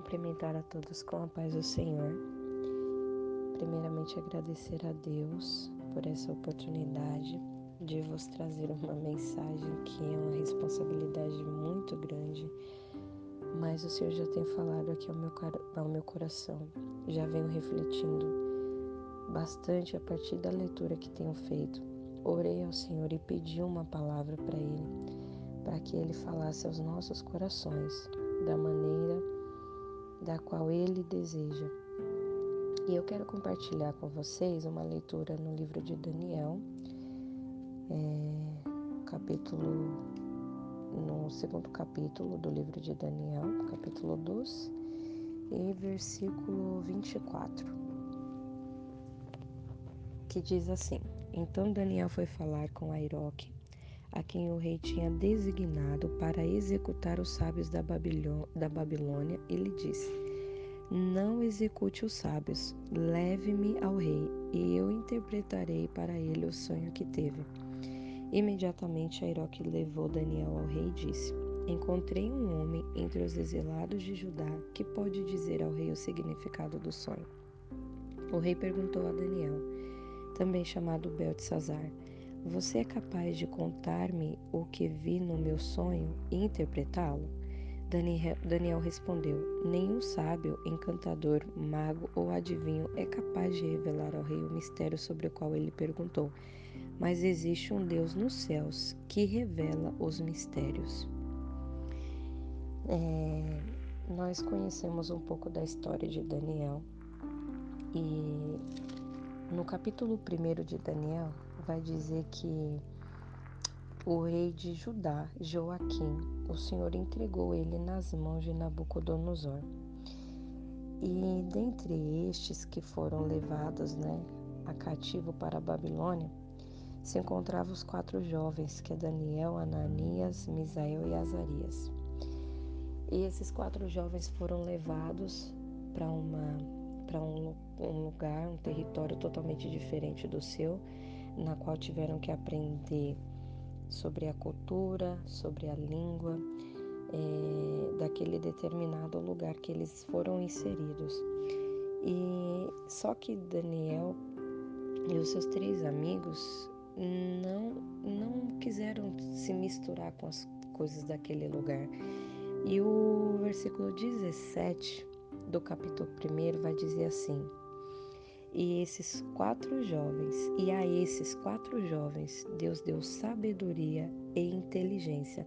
cumprimentar a todos com a paz do Senhor. Primeiramente, agradecer a Deus por essa oportunidade de vos trazer uma mensagem que é uma responsabilidade muito grande, mas o Senhor já tem falado aqui ao meu, ao meu coração. Já venho refletindo bastante a partir da leitura que tenho feito. Orei ao Senhor e pedi uma palavra para Ele, para que Ele falasse aos nossos corações da maneira da qual Ele deseja. E eu quero compartilhar com vocês uma leitura no livro de Daniel, é, capítulo, no segundo capítulo do livro de Daniel, capítulo 2, e versículo 24, que diz assim: Então Daniel foi falar com Airoque, a quem o rei tinha designado para executar os sábios da, da Babilônia, e lhe disse: Não execute os sábios, leve-me ao rei, e eu interpretarei para ele o sonho que teve. Imediatamente Airoque levou Daniel ao rei e disse: Encontrei um homem entre os exilados de Judá que pode dizer ao rei o significado do sonho. O rei perguntou a Daniel, também chamado Beltesazar, você é capaz de contar-me o que vi no meu sonho e interpretá-lo? Daniel respondeu: Nenhum sábio, encantador, mago ou adivinho é capaz de revelar ao rei o mistério sobre o qual ele perguntou. Mas existe um Deus nos céus que revela os mistérios. É, nós conhecemos um pouco da história de Daniel e no capítulo 1 de Daniel, vai dizer que o rei de Judá, Joaquim, o Senhor entregou ele nas mãos de Nabucodonosor. E dentre estes que foram levados né, a cativo para a Babilônia, se encontravam os quatro jovens, que é Daniel, Ananias, Misael e Azarias. E esses quatro jovens foram levados para uma para um, um lugar, um território totalmente diferente do seu, na qual tiveram que aprender sobre a cultura, sobre a língua é, daquele determinado lugar que eles foram inseridos. E só que Daniel e os seus três amigos não não quiseram se misturar com as coisas daquele lugar. E o versículo 17 do capítulo 1 vai dizer assim: e esses quatro jovens, e a esses quatro jovens, Deus deu sabedoria e inteligência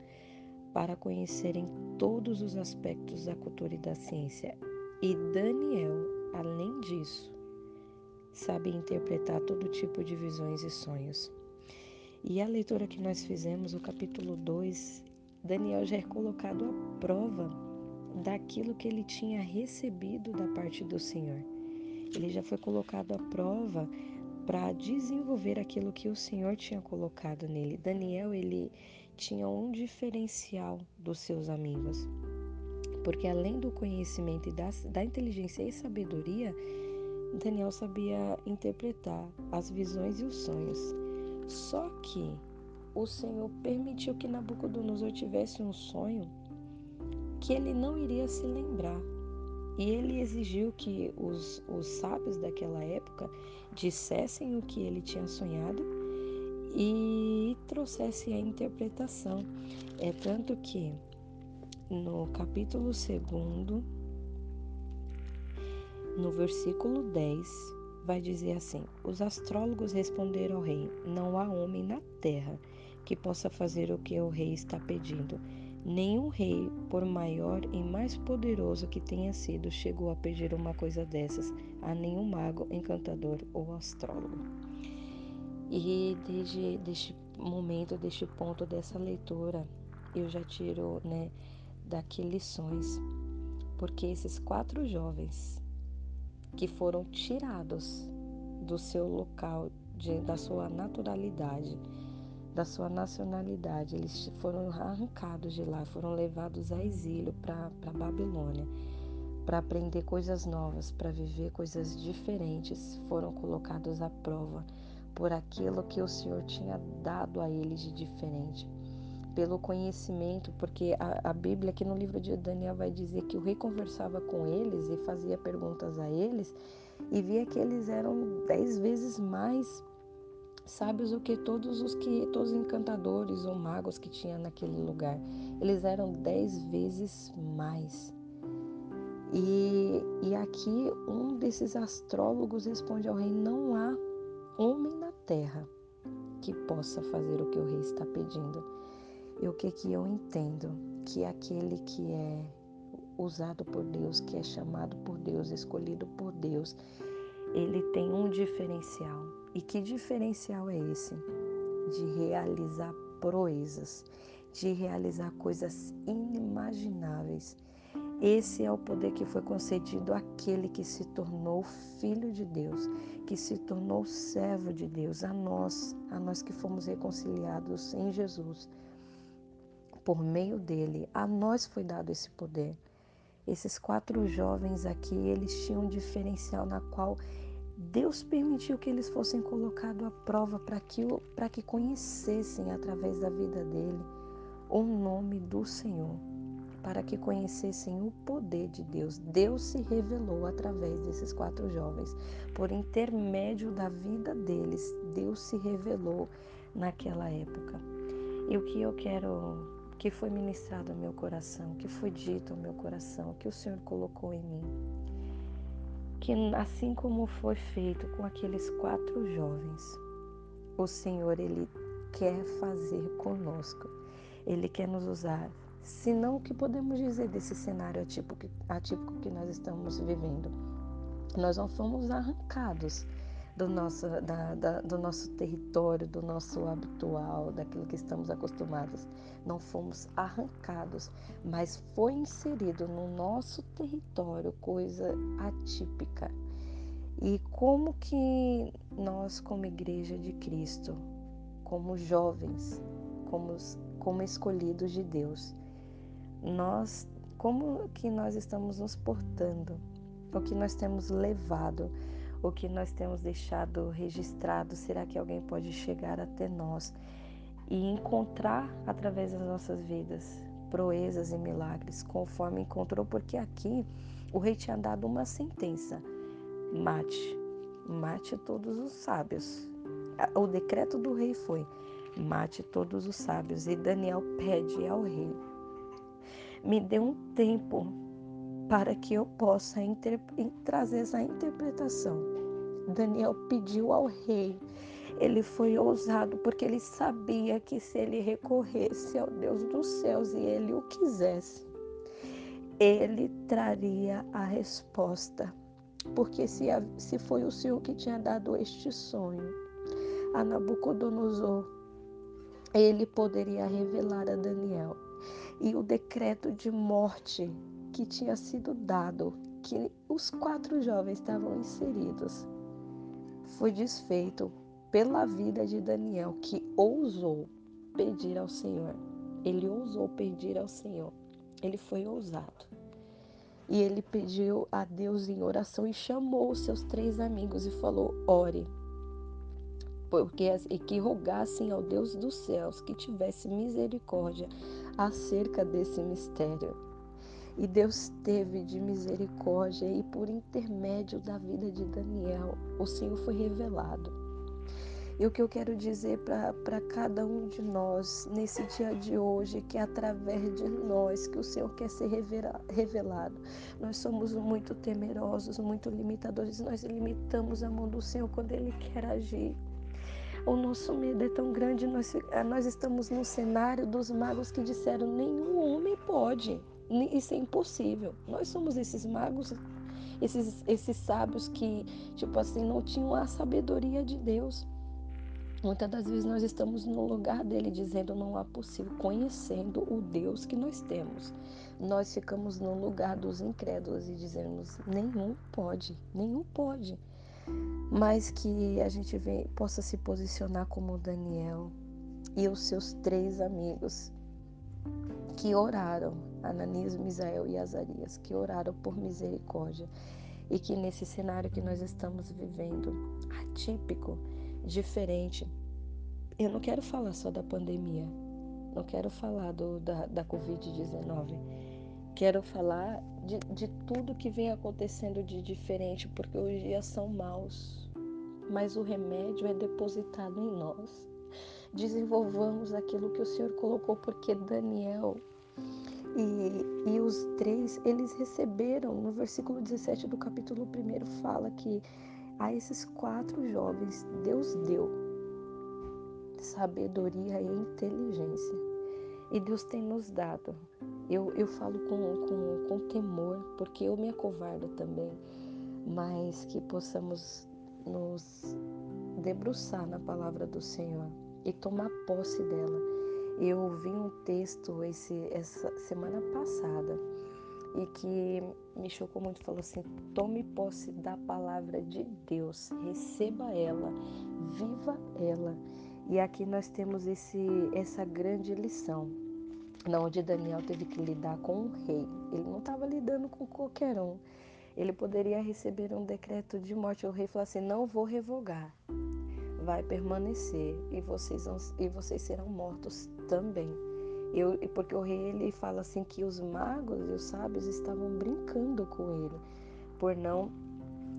para conhecerem todos os aspectos da cultura e da ciência. E Daniel, além disso, sabe interpretar todo tipo de visões e sonhos. E a leitura que nós fizemos, o capítulo 2, Daniel já é colocado à prova daquilo que ele tinha recebido da parte do Senhor ele já foi colocado à prova para desenvolver aquilo que o Senhor tinha colocado nele. Daniel, ele tinha um diferencial dos seus amigos, porque além do conhecimento e da, da inteligência e sabedoria, Daniel sabia interpretar as visões e os sonhos. Só que o Senhor permitiu que Nabucodonosor tivesse um sonho que ele não iria se lembrar. E ele exigiu que os, os sábios daquela época dissessem o que ele tinha sonhado e trouxessem a interpretação. É tanto que no capítulo 2, no versículo 10, vai dizer assim: Os astrólogos responderam ao rei: Não há homem na terra que possa fazer o que o rei está pedindo Nenhum rei, por maior e mais poderoso que tenha sido, chegou a pedir uma coisa dessas a nenhum mago, encantador ou astrólogo. E desde deste momento, deste ponto dessa leitura, eu já tiro, né, daqui lições, porque esses quatro jovens que foram tirados do seu local, de, da sua naturalidade, da sua nacionalidade. Eles foram arrancados de lá, foram levados a exílio para a Babilônia, para aprender coisas novas, para viver coisas diferentes. Foram colocados à prova por aquilo que o Senhor tinha dado a eles de diferente. pelo conhecimento, porque a, a, Bíblia aqui no livro de Daniel vai dizer que o rei conversava com eles e fazia perguntas a eles e via que eles eram dez vezes mais sábios do que todos os que todos os encantadores ou magos que tinha naquele lugar. Eles eram dez vezes mais. E, e aqui um desses astrólogos responde ao rei: não há homem na terra que possa fazer o que o rei está pedindo. E o que que eu entendo? Que aquele que é usado por Deus, que é chamado por Deus, escolhido por Deus, ele tem um diferencial. E que diferencial é esse? De realizar proezas, de realizar coisas inimagináveis. Esse é o poder que foi concedido àquele que se tornou filho de Deus, que se tornou servo de Deus, a nós, a nós que fomos reconciliados em Jesus. Por meio dele, a nós foi dado esse poder. Esses quatro jovens aqui, eles tinham um diferencial na qual Deus permitiu que eles fossem colocados à prova para que, que conhecessem através da vida dele o nome do Senhor para que conhecessem o poder de Deus. Deus se revelou através desses quatro jovens. Por intermédio da vida deles, Deus se revelou naquela época. E o que eu quero que foi ministrado ao meu coração, que foi dito ao meu coração, que o Senhor colocou em mim, que assim como foi feito com aqueles quatro jovens, o Senhor ele quer fazer conosco. Ele quer nos usar senão o que podemos dizer desse cenário atípico, atípico que nós estamos vivendo. Nós não fomos arrancados do nosso, da, da, do nosso território, do nosso habitual, daquilo que estamos acostumados. Não fomos arrancados, mas foi inserido no nosso território coisa atípica. E como que nós, como Igreja de Cristo, como jovens, como, como escolhidos de Deus, nós, como que nós estamos nos portando, o que nós temos levado, o que nós temos deixado registrado, será que alguém pode chegar até nós e encontrar através das nossas vidas proezas e milagres, conforme encontrou, porque aqui o rei tinha dado uma sentença: mate, mate todos os sábios. O decreto do rei foi: mate todos os sábios. E Daniel pede ao rei me dê um tempo para que eu possa trazer essa interpretação. Daniel pediu ao rei. Ele foi ousado porque ele sabia que se ele recorresse ao Deus dos céus e ele o quisesse, ele traria a resposta. Porque se, se foi o Senhor que tinha dado este sonho a Nabucodonosor, ele poderia revelar a Daniel e o decreto de morte que tinha sido dado, que os quatro jovens estavam inseridos, foi desfeito pela vida de Daniel, que ousou pedir ao Senhor. Ele ousou pedir ao Senhor. Ele foi ousado. E ele pediu a Deus em oração e chamou os seus três amigos e falou: Ore, porque e que rogassem ao Deus dos céus que tivesse misericórdia acerca desse mistério. E Deus teve de misericórdia e por intermédio da vida de Daniel, o Senhor foi revelado. E o que eu quero dizer para cada um de nós nesse dia de hoje, que é através de nós que o Senhor quer ser revelado. Nós somos muito temerosos, muito limitadores, nós limitamos a mão do Senhor quando Ele quer agir. O nosso medo é tão grande, nós, nós estamos no cenário dos magos que disseram: nenhum homem pode, isso é impossível. Nós somos esses magos, esses, esses sábios que, tipo assim, não tinham a sabedoria de Deus. Muitas das vezes nós estamos no lugar dele dizendo não há possível, conhecendo o Deus que nós temos. Nós ficamos no lugar dos incrédulos e dizemos nenhum pode, nenhum pode mas que a gente vê, possa se posicionar como Daniel e os seus três amigos que oraram, Ananias, Misael e Azarias, que oraram por misericórdia e que nesse cenário que nós estamos vivendo, atípico, diferente, eu não quero falar só da pandemia, Não quero falar do, da, da Covid-19. Quero falar de, de tudo que vem acontecendo de diferente, porque os dias são maus, mas o remédio é depositado em nós. Desenvolvamos aquilo que o Senhor colocou, porque Daniel e, e os três, eles receberam, no versículo 17 do capítulo 1, fala que a esses quatro jovens Deus deu sabedoria e inteligência. E Deus tem nos dado. Eu, eu falo com, com, com temor, porque eu me acovardo também, mas que possamos nos debruçar na palavra do Senhor e tomar posse dela. Eu ouvi um texto esse, essa semana passada e que me chocou muito. Falou assim: tome posse da palavra de Deus, receba ela, viva ela. E aqui nós temos esse, essa grande lição, onde Daniel teve que lidar com um rei. Ele não estava lidando com qualquer um. Ele poderia receber um decreto de morte. O rei falou assim: não vou revogar, vai permanecer e vocês, e vocês serão mortos também. Eu, porque o rei ele fala assim que os magos e os sábios estavam brincando com ele por não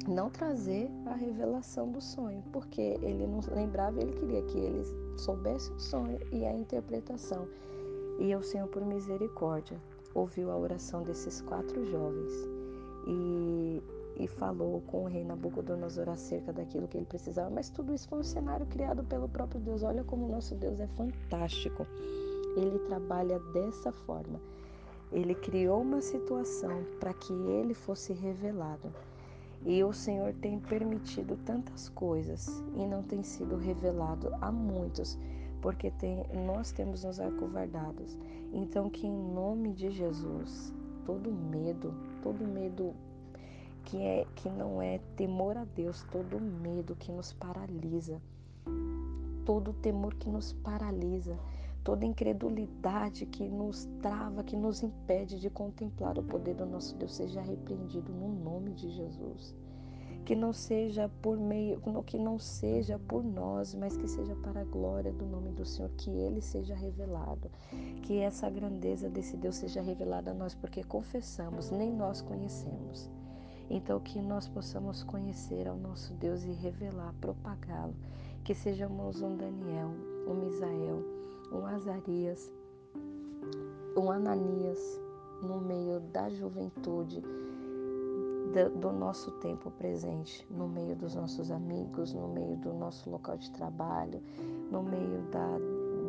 não trazer a revelação do sonho, porque ele não lembrava, ele queria que eles soubessem o sonho e a interpretação. E o Senhor, por misericórdia, ouviu a oração desses quatro jovens e, e falou com o rei Nabucodonosor acerca daquilo que ele precisava. Mas tudo isso foi um cenário criado pelo próprio Deus. Olha como o nosso Deus é fantástico. Ele trabalha dessa forma. Ele criou uma situação para que ele fosse revelado. E o Senhor tem permitido tantas coisas e não tem sido revelado a muitos, porque tem, nós temos nos acovardados. Então, que em nome de Jesus, todo medo, todo medo que, é, que não é temor a Deus, todo medo que nos paralisa, todo temor que nos paralisa, toda incredulidade que nos trava, que nos impede de contemplar o poder do nosso Deus seja repreendido no nome de Jesus. Que não seja por meio, que não seja por nós, mas que seja para a glória do nome do Senhor, que ele seja revelado. Que essa grandeza desse Deus seja revelada a nós, porque confessamos, nem nós conhecemos. Então que nós possamos conhecer ao nosso Deus e revelar, propagá-lo. Que sejamos um Daniel, um Misael, um Azarias, um Ananias no meio da juventude do nosso tempo presente, no meio dos nossos amigos, no meio do nosso local de trabalho, no meio da,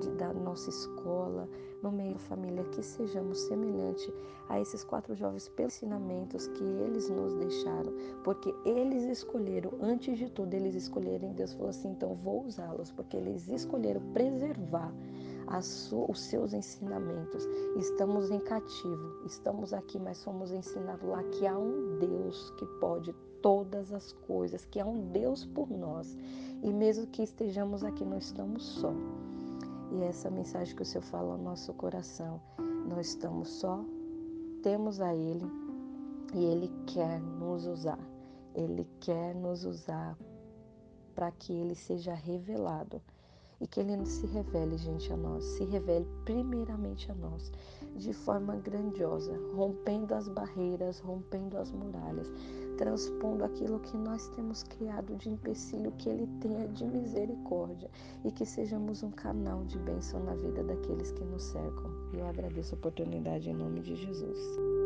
de, da nossa escola, no meio da família, que sejamos semelhantes a esses quatro jovens pelos ensinamentos que eles nos deixaram, porque eles escolheram, antes de tudo, eles escolheram, Deus falou assim: então vou usá-los, porque eles escolheram preservar os seus ensinamentos. Estamos em cativo, estamos aqui, mas somos ensinados lá que há um Deus que pode todas as coisas, que há um Deus por nós. E mesmo que estejamos aqui, não estamos só. E essa mensagem que o Senhor fala ao nosso coração, não estamos só, temos a Ele e Ele quer nos usar. Ele quer nos usar para que Ele seja revelado e que Ele se revele, gente, a nós, se revele primeiramente a nós, de forma grandiosa, rompendo as barreiras, rompendo as muralhas, transpondo aquilo que nós temos criado de empecilho, que Ele tenha de misericórdia e que sejamos um canal de bênção na vida daqueles que nos cercam. Eu agradeço a oportunidade em nome de Jesus.